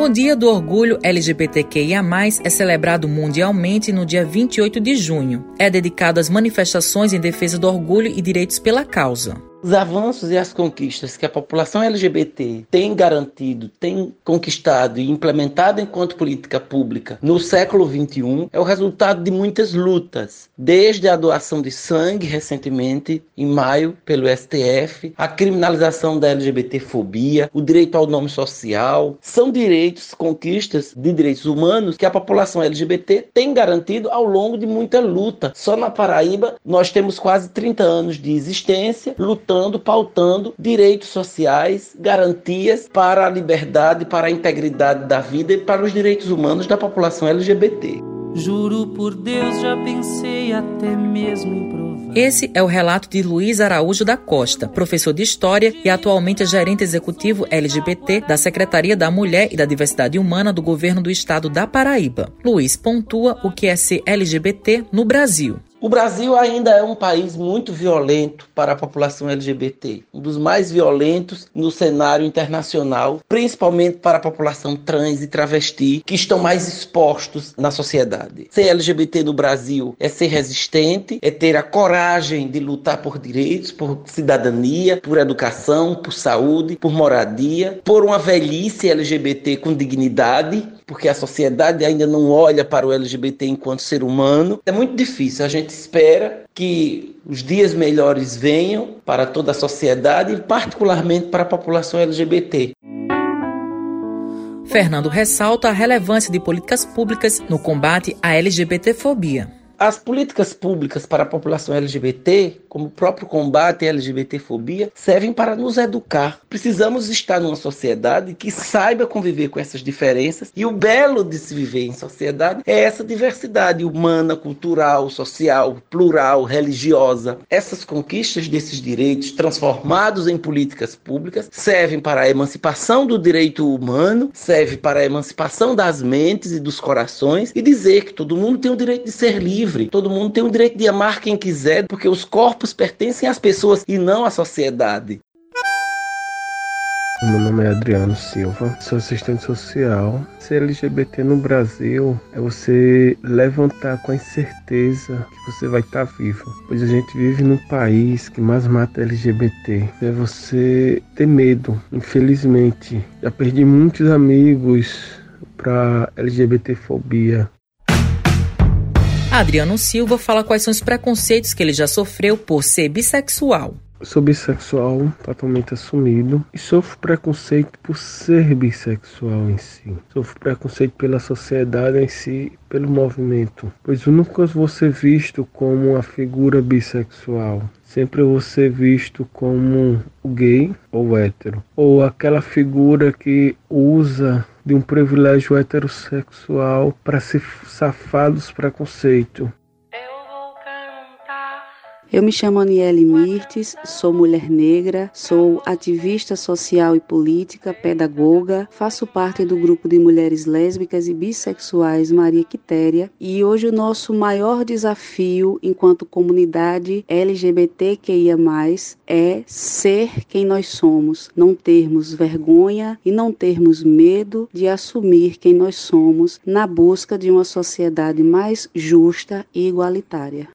O Dia do Orgulho LGBTQIA+, é celebrado mundialmente no dia 28 de junho. É dedicado às manifestações em defesa do orgulho e direitos pela causa. Os avanços e as conquistas que a população LGBT tem garantido, tem conquistado e implementado enquanto política pública no século XXI é o resultado de muitas lutas, desde a doação de sangue recentemente, em maio, pelo STF, a criminalização da LGBTfobia, o direito ao nome social. São direitos, conquistas de direitos humanos que a população LGBT tem garantido ao longo de muita luta. Só na Paraíba nós temos quase 30 anos de existência lutando lutando, pautando direitos sociais, garantias para a liberdade, para a integridade da vida e para os direitos humanos da população LGBT. Juro por Deus, já pensei até mesmo em provar. Esse é o relato de Luiz Araújo da Costa, professor de História e atualmente é gerente executivo LGBT da Secretaria da Mulher e da Diversidade Humana do Governo do Estado da Paraíba. Luiz pontua o que é ser LGBT no Brasil. O Brasil ainda é um país muito violento para a população LGBT, um dos mais violentos no cenário internacional, principalmente para a população trans e travesti, que estão mais expostos na sociedade. Ser LGBT no Brasil é ser resistente, é ter a coragem de lutar por direitos, por cidadania, por educação, por saúde, por moradia, por uma velhice LGBT com dignidade, porque a sociedade ainda não olha para o LGBT enquanto ser humano. É muito difícil a gente gente espera que os dias melhores venham para toda a sociedade e, particularmente, para a população LGBT. Fernando ressalta a relevância de políticas públicas no combate à LGBTfobia. As políticas públicas para a população LGBT, como o próprio combate à LGBTfobia, servem para nos educar. Precisamos estar numa sociedade que saiba conviver com essas diferenças e o belo de se viver em sociedade é essa diversidade humana, cultural, social, plural, religiosa. Essas conquistas desses direitos transformados em políticas públicas servem para a emancipação do direito humano, serve para a emancipação das mentes e dos corações e dizer que todo mundo tem o direito de ser livre livre. Todo mundo tem o direito de amar quem quiser, porque os corpos pertencem às pessoas e não à sociedade. Meu nome é Adriano Silva, sou assistente social. Ser LGBT no Brasil é você levantar com a incerteza que você vai estar vivo, pois a gente vive num país que mais mata LGBT. É você ter medo, infelizmente. Já perdi muitos amigos para LGBTfobia. Adriano Silva fala quais são os preconceitos que ele já sofreu por ser bissexual. Sou bissexual, totalmente assumido, e sofro preconceito por ser bissexual em si. Sofro preconceito pela sociedade em si, pelo movimento, pois nunca vou ser visto como uma figura bissexual. Sempre vou ser visto como gay ou hétero, ou aquela figura que usa de um privilégio heterossexual para se safar dos preconceitos. Eu me chamo Aniele Mirtes, sou mulher negra, sou ativista social e política, pedagoga, faço parte do grupo de mulheres lésbicas e bissexuais Maria Quitéria e hoje o nosso maior desafio enquanto comunidade LGBTQIA+, é ser quem nós somos, não termos vergonha e não termos medo de assumir quem nós somos na busca de uma sociedade mais justa e igualitária.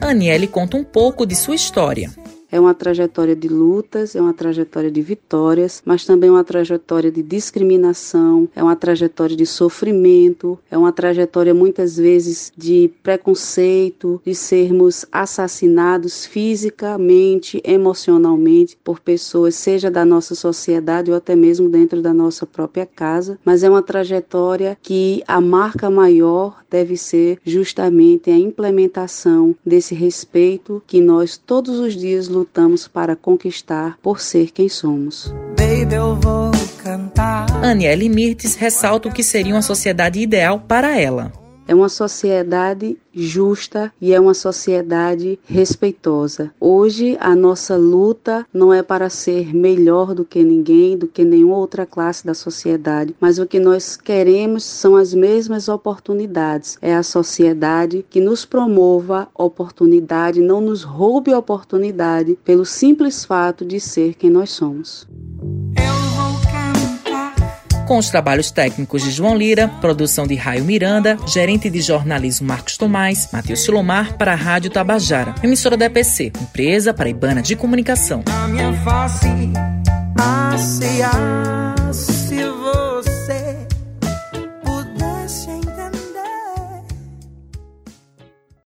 Aniele conta um pouco de sua história. É uma trajetória de lutas, é uma trajetória de vitórias, mas também uma trajetória de discriminação, é uma trajetória de sofrimento, é uma trajetória muitas vezes de preconceito, de sermos assassinados fisicamente, emocionalmente por pessoas, seja da nossa sociedade ou até mesmo dentro da nossa própria casa, mas é uma trajetória que a marca maior deve ser justamente a implementação desse respeito que nós todos os dias lutamos para conquistar por ser quem somos. Baby, eu vou cantar. Aniele Mirtes ressalta o que seria uma sociedade ideal para ela. É uma sociedade justa e é uma sociedade respeitosa. Hoje a nossa luta não é para ser melhor do que ninguém, do que nenhuma outra classe da sociedade, mas o que nós queremos são as mesmas oportunidades. É a sociedade que nos promova oportunidade, não nos roube oportunidade pelo simples fato de ser quem nós somos com os trabalhos técnicos de João Lira, produção de Raio Miranda, gerente de jornalismo Marcos Tomás, Matheus Silomar para a Rádio Tabajara, emissora da EPC, empresa paraibana de comunicação. Minha face,